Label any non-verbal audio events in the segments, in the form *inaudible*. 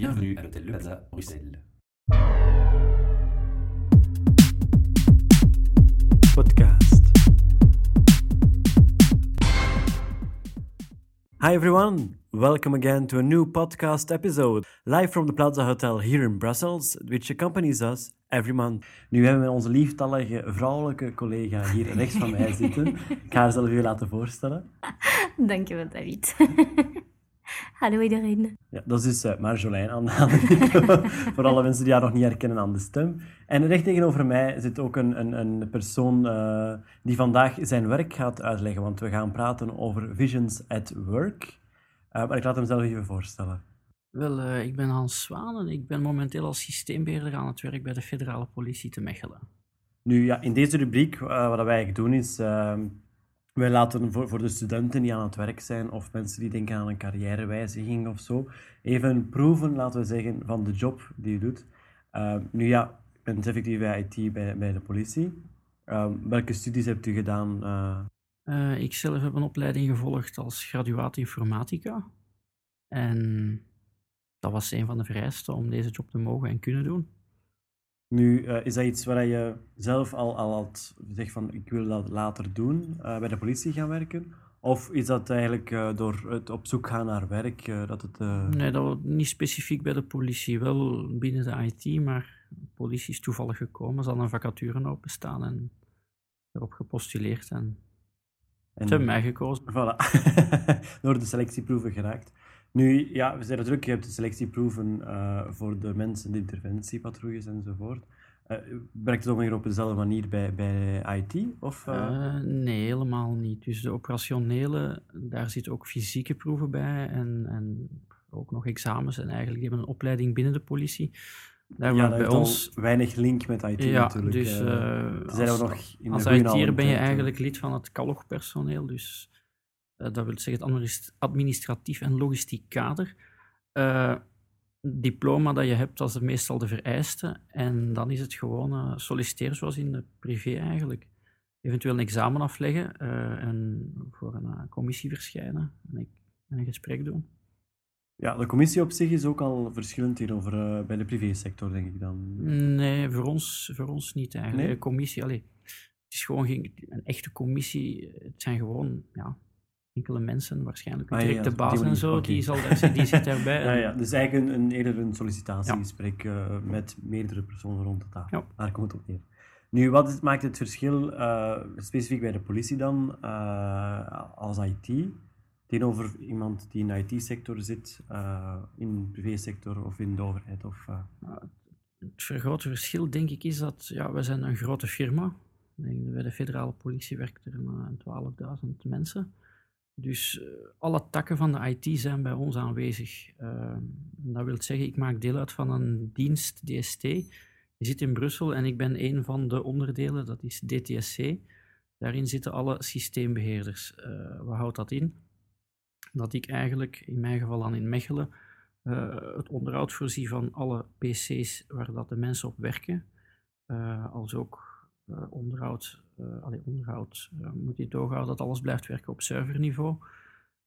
Bienvenue à l'hôtel Le Plaza, Bruxelles. podcast. Hi everyone, welcome again to a new podcast episode, live from the Plaza Hotel here in Brussels, which accompanies us every month. Nu hebben we onze lieftallige vrouwelijke collega hier rechts van mij *laughs* zitten. Ik ga haar zelf u laten voorstellen. Dankjewel, David. Hallo iedereen. Ja, dat is dus uh, Marjolein aan, aan *laughs* voor alle mensen die haar nog niet herkennen aan de stem. En recht tegenover mij zit ook een, een, een persoon uh, die vandaag zijn werk gaat uitleggen, want we gaan praten over Visions at Work. Uh, maar ik laat hem zelf even voorstellen. Wel, uh, ik ben Hans Zwaan en ik ben momenteel als systeembeheerder aan het werk bij de federale politie te Mechelen. Nu, ja, in deze rubriek, wat wij eigenlijk doen is... wij laten voor, de studenten die aan het werk zijn of mensen die denken aan een carrièrewijziging of zo, even proeven, laten we zeggen, van de job die je doet. Uh, nu ja, ik ben IT bij, bij de politie. Uh, welke studies hebt u gedaan? Uh, ik zelf heb een opleiding gevolgd als graduaat informatica. En dat was een van de vereisten om deze job te mogen en kunnen doen. Nu, uh, is dat iets waar je zelf al, al had gezegd van ik wil dat later doen, uh, bij de politie gaan werken? Of is dat eigenlijk uh, door het op zoek gaan naar werk dat het... Nee, dat was niet specifiek bij de politie, wel binnen de IT, maar de politie is toevallig gekomen, ze hadden een vacature openstaan en erop gepostuleerd en, en ze hebben mij gekozen. *laughs* Voilà, *laughs* door de selectieproeven geraakt. Nu, ja, we zijn er druk. Je hebt de selectieproeven uh, voor de mensen, de interventiepatrouilles enzovoort. Uh, werkt het ongeveer op dezelfde manier bij, bij IT? Of, uh... Uh, nee, helemaal niet. Dus de operationele, daar zitten ook fysieke proeven bij en, en ook nog examens. En eigenlijk die hebben een opleiding binnen de politie. Daar ja, bij ons weinig link met IT ja, natuurlijk. Dus, zijn als, we nog in als IT'er ben je eigenlijk lid van het kalogpersoneel, dus dat wil zeggen het administratief en logistiek kader. Uh, diploma dat je hebt, dat is meestal de vereiste. En dan is het gewoon uh, solliciteren zoals in de privé eigenlijk. Eventueel een examen afleggen en voor een commissie verschijnen en, ik, en een gesprek doen. Ja, de commissie op zich is ook al verschillend hierover bij de privésector, denk ik dan. Nee, voor ons, voor ons niet eigenlijk. Nee? De commissie, allee, het is gewoon geen, een echte commissie. Het zijn gewoon ja, enkele mensen, waarschijnlijk Ah, direct de baas en zo, die, zal daar, die zit daarbij. *laughs* ja, ja, dus eigenlijk een, een, eerder een sollicitatiegesprek ja. uh, met meerdere personen rond de tafel. Ja. Daar komt het op neer. Nu, wat is, maakt het verschil, uh, specifiek bij de politie dan, uh, als IT, tegenover iemand die in de IT-sector zit, in de privésector of in de overheid? Of, het grote verschil, denk ik, is dat ja, we zijn een grote firma. Denk, bij de federale politie werkt er 12.000 mensen. Dus uh, alle takken van de IT zijn bij ons aanwezig. Uh, dat wil zeggen, ik maak deel uit van een dienst, DST. Die zit in Brussel en ik ben een van de onderdelen, dat is DTSC. Daarin zitten alle systeembeheerders. Uh, wat houdt dat in? Dat ik eigenlijk, in mijn geval dan in Mechelen, het onderhoud voorzie van alle PC's waar dat de mensen op werken. als ook onderhoud, uh, allee, onderhoud uh, moet je doorhouden dat alles blijft werken op serverniveau.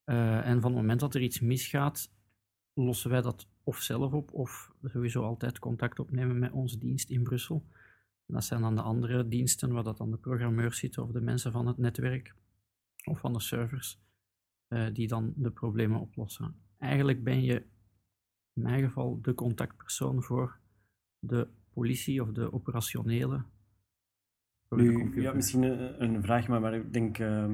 en van het moment dat er iets misgaat, lossen wij dat of zelf op of sowieso altijd contact opnemen met onze dienst in Brussel. En dat zijn dan de andere diensten waar dat dan de programmeurs zitten of de mensen van het netwerk of van de servers die dan de problemen oplossen. Eigenlijk ben je in mijn geval de contactpersoon voor de politie of de operationele nu, ja, misschien een, een, vraag, maar, maar ik denk, uh,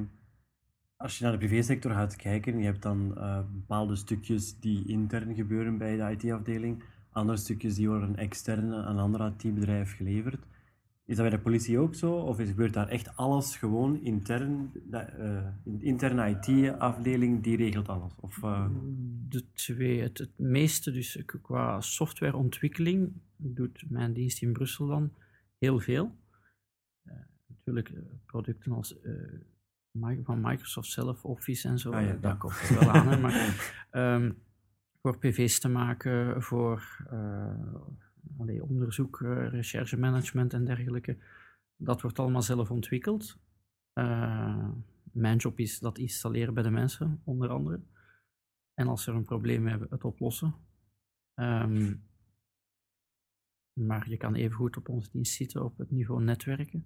als je naar de privésector gaat kijken, je hebt dan uh, bepaalde stukjes die intern gebeuren bij de IT-afdeling, andere stukjes die worden extern aan een ander IT-bedrijf geleverd. Is dat bij de politie ook zo? Of is, gebeurt daar echt alles gewoon intern? De uh, interne IT-afdeling die regelt alles? Of, De twee. Het, het meeste, dus qua softwareontwikkeling, doet mijn dienst in Brussel dan heel veel natuurlijk producten als uh, van Microsoft zelf, Office en zo, ah, ja, daar komt het wel aan. Hè, maar um, *laughs* voor PV's te maken, voor allee, onderzoek, uh, recherchemanagement en dergelijke, dat wordt allemaal zelf ontwikkeld. mijn job is dat installeren bij de mensen, onder andere. En als ze er een probleem hebben, het oplossen. Ehm, maar je kan even goed op onze dienst zitten op het niveau netwerken.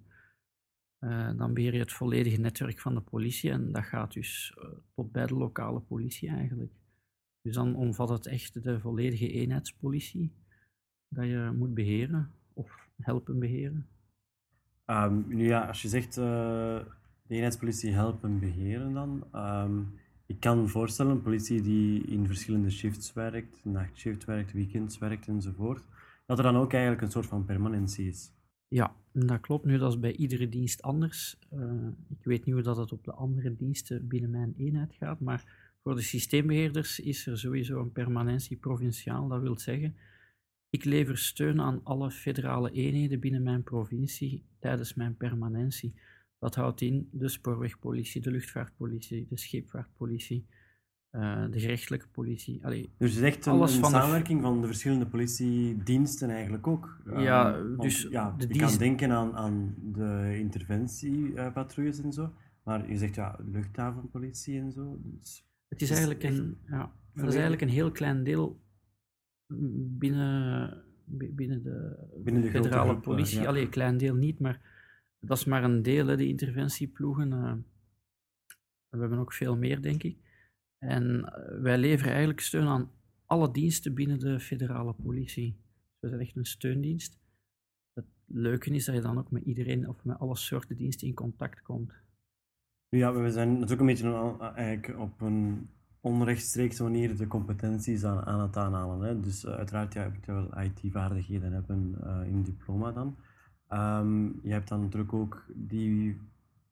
Eh, dan beheer je het volledige netwerk van de politie en dat gaat dus eh, tot bij de lokale politie eigenlijk. Dus dan omvat het echt de volledige eenheidspolitie dat je moet beheren of helpen beheren. Ehm, nu ja, als je zegt uh, de eenheidspolitie helpen beheren dan. ehm, ik kan me voorstellen, politie die in verschillende shifts werkt, nachtshift werkt, weekends werkt enzovoort, dat er dan ook eigenlijk een soort van permanentie is. Ja, dat klopt. Nu, dat is bij iedere dienst anders. Eh, ik weet niet hoe dat het op de andere diensten binnen mijn eenheid gaat, maar voor de systeembeheerders is er sowieso een permanentie provinciaal. Dat wil zeggen, ik lever steun aan alle federale eenheden binnen mijn provincie tijdens mijn permanentie. Dat houdt in de spoorwegpolitie, de luchtvaartpolitie, de scheepvaartpolitie, uh, de gerechtelijke politie. Allee, dus het is echt een, van de- samenwerking van de verschillende politiediensten eigenlijk ook. Ja, Ehm, want, dus ja, je dienst- kan denken aan, aan de interventiepatrouilles en zo, maar je zegt ja, luchthavenpolitie en zo. Dus Het is eigenlijk een, ja, dat is eigenlijk een heel klein deel binnen, bi- binnen de, Binnen de federale groep, eh, politie. ja. Allee, een klein deel niet, maar dat is maar een deel, hè, de interventieploegen. eh. we hebben ook veel meer, denk ik. En eh, wij leveren eigenlijk steun aan alle diensten binnen de federale politie. Dus we zijn echt een steundienst. Het leuke is dat je dan ook met iedereen of met alle soorten diensten in contact komt. Ja, we zijn natuurlijk een beetje aan- eigenlijk op een onrechtstreekse manier de competenties aan, aan het aanhalen. Hè. Dus eh, uiteraard, ja, je wel IT-vaardigheden hebben eh, in diploma dan. Ehm, je hebt dan natuurlijk ook die,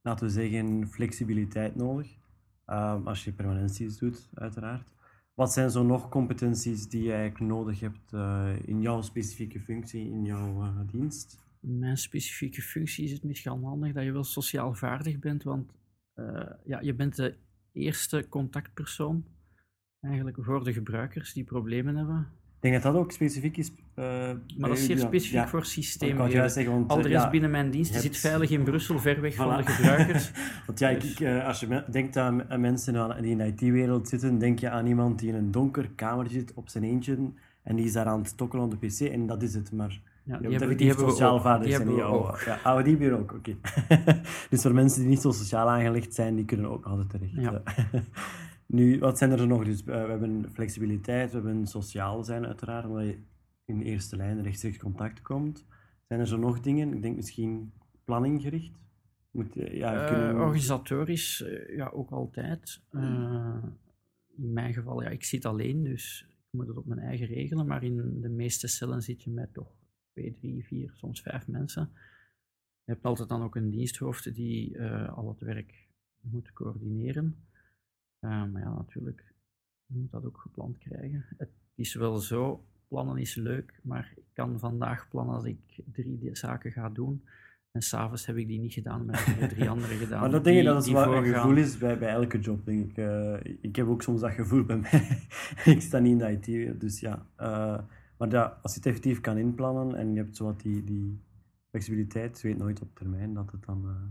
laten we zeggen, flexibiliteit nodig. Ehm, als je permanenties doet, uiteraard. Wat zijn zo nog competenties die je eigenlijk nodig hebt eh, in jouw specifieke functie, in jouw eh, dienst? In mijn specifieke functie is het misschien handig dat je wel sociaal vaardig bent, want eh, ja, je bent de eerste contactpersoon eigenlijk voor de gebruikers die problemen hebben. Ik denk dat dat ook specifiek is. eh, Maar dat is zeer specifiek Ja, voor juist zeggen, want, Al de eh, rest ja, binnen mijn dienst die zit hebt- veilig in Brussel, ver weg van de gebruikers. *laughs* Want ja, Dus- ik, eh, als je denkt aan, aan mensen die in de IT-wereld zitten, denk je aan iemand die in een donker kamertje zit op zijn eentje en die is daar aan het tokkelen op de pc en dat is het. Maar Ja, die hebben, die hebben sociaal Die zijn. we Ja, die we ook, oké. *laughs* dus voor mensen die niet zo sociaal aangelegd zijn, die kunnen ook altijd terecht. Ja. *laughs* eh. nu, wat zijn er nog? Dus, eh, we hebben flexibiliteit, we hebben sociaal zijn uiteraard, omdat je in de eerste lijn rechtstreeks contact komt. Zijn er zo nog dingen? Ik denk misschien planninggericht? Moet, je- ja, Eh, organisatorisch, eh, ja, ook altijd. Eh, in mijn geval, ja, ik zit alleen, dus ik moet het op mijn eigen regelen. Maar in de meeste cellen zit je met toch twee, drie, vier, soms vijf mensen. Je hebt altijd dan ook een diensthoofd die eh, al het werk moet coördineren. Eh, maar ja, natuurlijk, je moet dat ook gepland krijgen. Het is wel zo, plannen is leuk, maar ik kan vandaag plannen dat ik drie zaken ga doen. En s'avonds heb ik die niet gedaan, maar heb ik drie *laughs* andere gedaan. Maar dat denk ik die- dat het wel een gevoel is bij, bij elke job, denk ik. Eh, ik heb ook soms dat gevoel bij mij. *laughs* ik sta niet in de IT, dus ja. Eh, maar ja, als je het effectief kan inplannen en je hebt zo wat die, die flexibiliteit, je weet nooit op termijn dat het dan...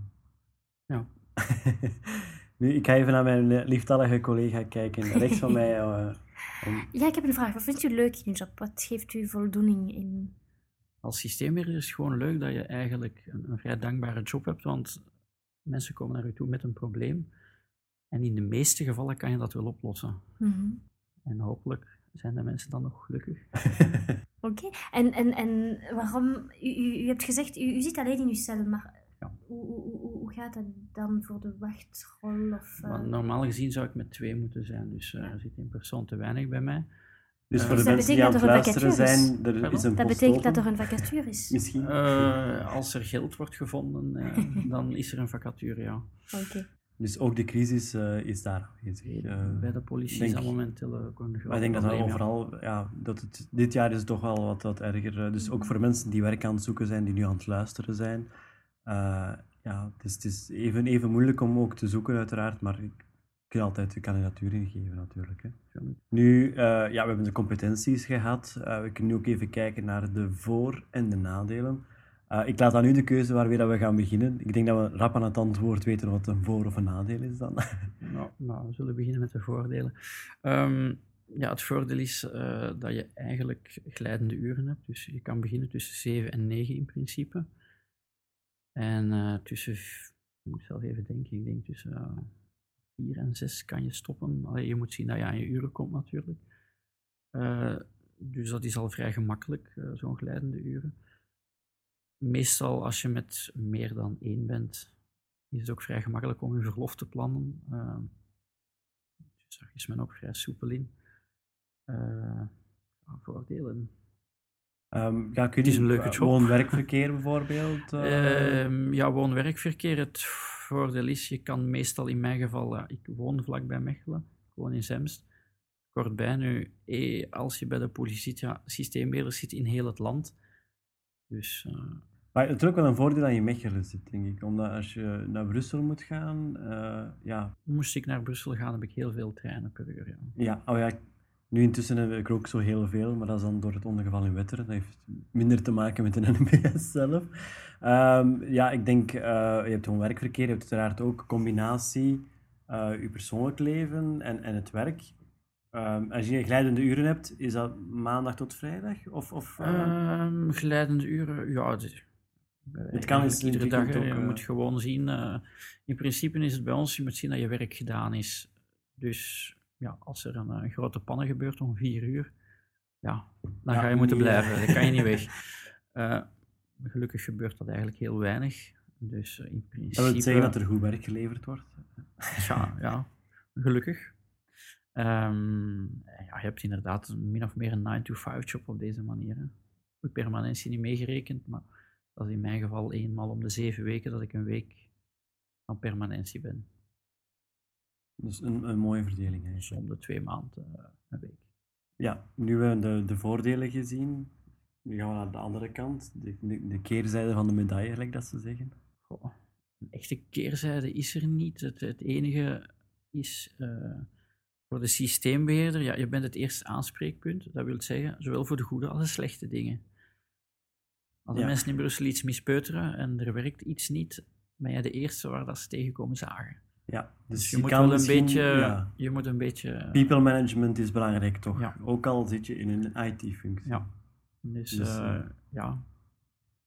Ja. *laughs* nu, ik ga even naar mijn eh, lieftallige collega kijken, rechts van mij. eh, om- Ja, ik heb een vraag. Wat vindt u leuk in uw job? Wat geeft u voldoening in? Als systeembeheerder is het gewoon leuk dat je eigenlijk een, een vrij dankbare job hebt, want mensen komen naar je toe met een probleem. En in de meeste gevallen kan je dat wel oplossen. Mhm. En hopelijk zijn de mensen dan nog gelukkig. *laughs* Oké. En, en, en waarom... U, u, u hebt gezegd, u, u zit alleen in uw cel, maar Ja. hoe, hoe, hoe, gaat dat dan voor de wachtrol? Of, eh, Maar normaal gezien zou ik met twee moeten zijn, dus eh, er zit één persoon te weinig bij mij. dus Eh, voor de Dus dat mensen die aan betekent het dat er een luisteren vacature is? zijn, er Pardon? is een dat betekent dat er een vacature is. Misschien. Eh, als er geld wordt gevonden, eh, *laughs* dan is er een vacature, ja. Oké. Dus ook de crisis eh, is daar aanwezig. Bij de politie denk- is dat momenteel ook een groot Maar ik denk dat dat overal, ja, dat het, dit jaar is het toch wel wat, wat erger. Dus ook voor mensen die werk aan het zoeken zijn, die nu aan het luisteren zijn. Ja, het is, het is even, even moeilijk om ook te zoeken, uiteraard, maar ik kan altijd de kandidatuur ingeven, natuurlijk. Hè. Nu, eh, ja, we hebben de competenties gehad. Eh, we kunnen nu ook even kijken naar de voor- en de nadelen. Eh, ik laat aan u de keuze waarmee dat we gaan beginnen. Ik denk dat we rap aan het antwoord weten wat een voor- of een nadeel is dan. *laughs* Nou, nou, we zullen beginnen met de voordelen. Ehm, ja, het voordeel is dat je eigenlijk glijdende uren hebt. Dus je kan beginnen tussen 7 en 9 in principe. En uh, tussen, ik moet zelf even denken, ik denk tussen uh, 4 en 6 kan je stoppen. Allee, je moet zien dat je aan je uren komt natuurlijk. Uh, dus dat is al vrij gemakkelijk, zo'n glijdende uren. Meestal als je met meer dan één bent, is het ook vrij gemakkelijk om je verlof te plannen. dus daar is men ook vrij soepel in. Voordelen. Um, ja, kun je is een leuke job. Woon-werkverkeer bijvoorbeeld? Uh... Uh, ja, woon-werkverkeer. Het voordeel is, je kan meestal in mijn geval, ja, ik woon vlakbij Mechelen, ik woon in Zemst. Kortbij nu, eh, als je bij de politie zit, ja, systeembeheerder zit in heel het land. Dus... Uh, maar het is ook wel een voordeel dat je Mechelen zit, denk ik. Omdat als je naar Brussel moet gaan, ja... Moest ik naar Brussel gaan, heb ik heel veel treinen per uur, ja. Ja, oh ja, nu intussen heb ik ook zo heel veel, maar dat is dan door het ondergeval in Wetteren. Dat heeft minder te maken met de *laughs* NBS zelf. Um, ja, ik denk, uh, je hebt gewoon werkverkeer, je hebt uiteraard ook combinatie uh, je persoonlijk leven en, en het werk. Um, als je glijdende uren hebt, is dat maandag tot vrijdag? Of, of, uh... um, glijdende uren, ja. Het, het kan eens iedere dag. Ook, je moet gewoon zien, in principe is het bij ons, je moet zien dat je werk gedaan is. Dus ja, als er een, een, grote pannen gebeurt om vier uur, ja, dan ga je moeten blijven. Dan kan je niet weg. Uh, *laughs* gelukkig gebeurt dat eigenlijk heel weinig. Dus in principe... Dat wil zeggen dat er goed werk geleverd wordt? *laughs* ja, ja, gelukkig. Um, ja, je hebt inderdaad min of meer een 9-to-5 job op deze manier. Hè. Permanentie niet meegerekend, maar dat is in mijn geval eenmaal om de zeven weken dat ik een week aan permanentie ben. Dus een, een mooie verdeling. Dus om de twee maanden uh, een week. Ja, nu hebben we de, de voordelen gezien. Nu gaan we naar de andere kant, de, de, de keerzijde van de medaille, eigenlijk dat ze zeggen. Goh, een echte keerzijde is er niet. Het, het enige is uh, voor de systeembeheerder, ja, je bent het eerste aanspreekpunt. Dat wil zeggen, zowel voor de goede als de slechte dingen. Als de ja. mensen in Brussel iets mispeuteren en er werkt iets niet, ben jij de eerste waar dat ze tegenkomen zagen. Ja, dus, dus je, je, moet wel een beetje, ja. je moet een beetje... People management is belangrijk, toch? Ja. Ook al zit je in een IT-functie. Ja. Dus, dus uh, ja.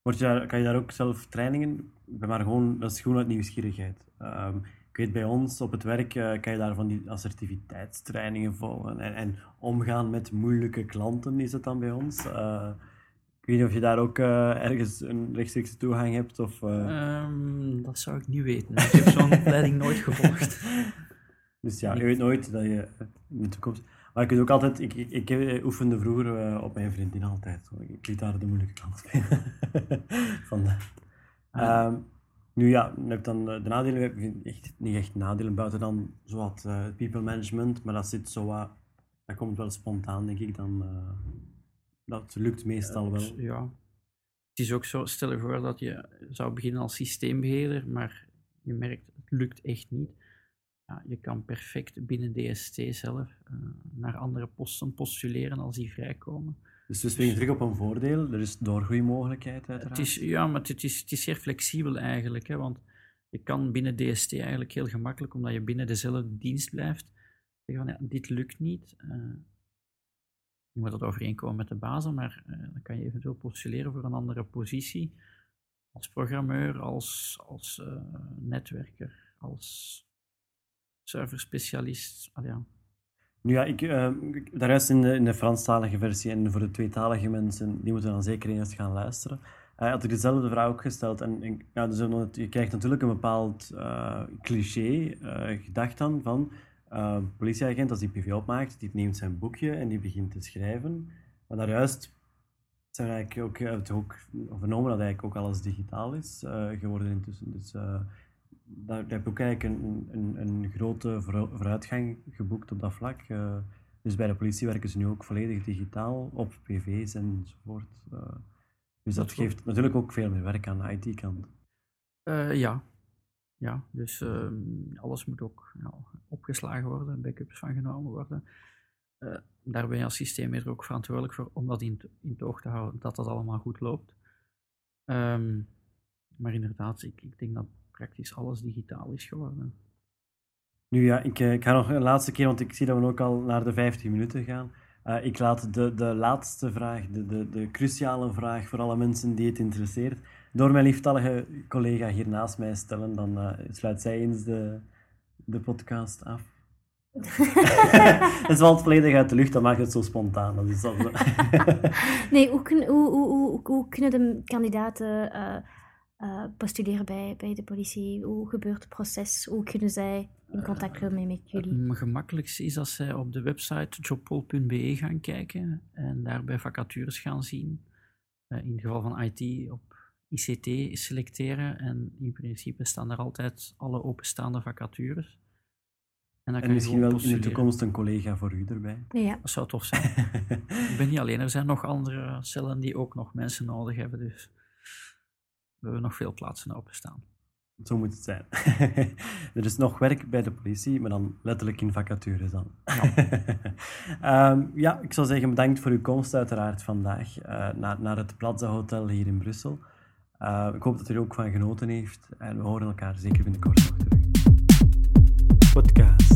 Word je daar, kan je daar ook zelf trainingen... Maar gewoon, dat is gewoon uit nieuwsgierigheid. Um, ik weet, bij ons op het werk uh, kan je daar van die assertiviteitstrainingen volgen. En, en, omgaan met moeilijke klanten is het dan bij ons. Uh, ik weet niet of je daar ook uh, ergens een rechtstreekse toegang hebt. Of, uh... um, dat zou ik niet weten. Ik heb zo'n *laughs* opleiding nooit gevolgd. Dus ja, je weet nooit dat je in de toekomst. Maar ik weet ook altijd, ik, ik, ik oefende vroeger uh, op mijn vriendin altijd. Ik liet daar de moeilijke kant spelen. *laughs* Vandaar. Ah. Um, nu ja, heb dan de nadelen, ik echt, niet echt nadelen buiten dan zowat people management, maar dat zit zo wat, dat komt wel spontaan denk ik dan dat lukt meestal wel. Ja. Het is ook zo, stel je voor dat je zou beginnen als systeembeheerder, maar je merkt, het lukt echt niet. Ja, je kan perfect binnen DST zelf uh, naar andere posten postuleren als die vrijkomen. Dus we springen terug op een voordeel. Er is doorgroeimogelijkheid uiteraard. Het is, ja, maar het is, het is zeer flexibel eigenlijk. Hè, want je kan binnen DST eigenlijk heel gemakkelijk, omdat je binnen dezelfde dienst blijft, zeggen van ja, dit lukt niet. Uh, je moet dat overeenkomen met de basis, maar uh, dan kan je eventueel postuleren voor een andere positie. Als programmeur, als, als uh, netwerker, als serverspecialist. Al ja. Nu ja, ik, uh, daar is in de, in de Franstalige versie en voor de tweetalige mensen, die moeten dan zeker eens gaan luisteren. Uh, had ik dezelfde vraag ook gesteld. En, ja, dus je krijgt natuurlijk een bepaald cliché gedacht dan van uh, politieagent, als die PV opmaakt, die neemt zijn boekje en die begint te schrijven. Maar daarjuist zijn we eigenlijk ook, het ook vernomen dat eigenlijk ook alles digitaal is uh, geworden intussen. Dus uh, daar, heb ik ook eigenlijk een, een, een grote vooruitgang geboekt op dat vlak. dus bij de politie werken ze nu ook volledig digitaal op PV's enzovoort. dus dat, dat geeft natuurlijk ook veel meer werk aan de IT-kant. ja, ja, dus uh, alles moet ook opgeslagen worden, backups van genomen worden. Uh, daar ben je als systeembeheerder ook verantwoordelijk voor om dat in, in het oog te houden, dat dat allemaal goed loopt. Um, maar inderdaad, ik, ik denk dat praktisch alles digitaal is geworden. Nu ja, ik, ik ga nog een laatste keer, want ik zie dat we ook al naar de 15 minuten gaan. Uh, ik laat de, de laatste vraag, de, de, de cruciale vraag voor alle mensen die het interesseert, door mijn lieftallige collega hier naast mij stellen. Dan uh, sluit zij eens de, de podcast af. *laughs* Het valt volledig uit de lucht, dat maakt het zo spontaan. Dat is zo. *laughs* nee, hoe, kun, hoe, hoe, hoe, hoe, kunnen de kandidaten uh, uh, postuleren bij, bij de politie? Hoe gebeurt het proces? Hoe kunnen zij in contact komen met jullie? Het gemakkelijkste is als zij op de website jobpool.be gaan kijken en daarbij vacatures gaan zien. Uh, in het geval van IT op ICT selecteren en in principe staan er altijd alle openstaande vacatures. En, dan en misschien wel in de toekomst een collega voor u erbij. Ja. Dat zou tof zijn. *laughs* ik ben niet alleen, er zijn nog andere cellen die ook nog mensen nodig hebben. Dus we hebben nog veel plaatsen openstaan. Zo moet het zijn. *laughs* er is nog werk bij de politie, maar dan letterlijk in vacatures dan. Ja, um, *laughs* ja ik zou zeggen bedankt voor uw komst uiteraard vandaag uh, naar, naar het Plaza Hotel hier in Brussel. Uh, ik hoop dat u er ook van genoten heeft en we horen elkaar zeker binnenkort nog terug. Podcast.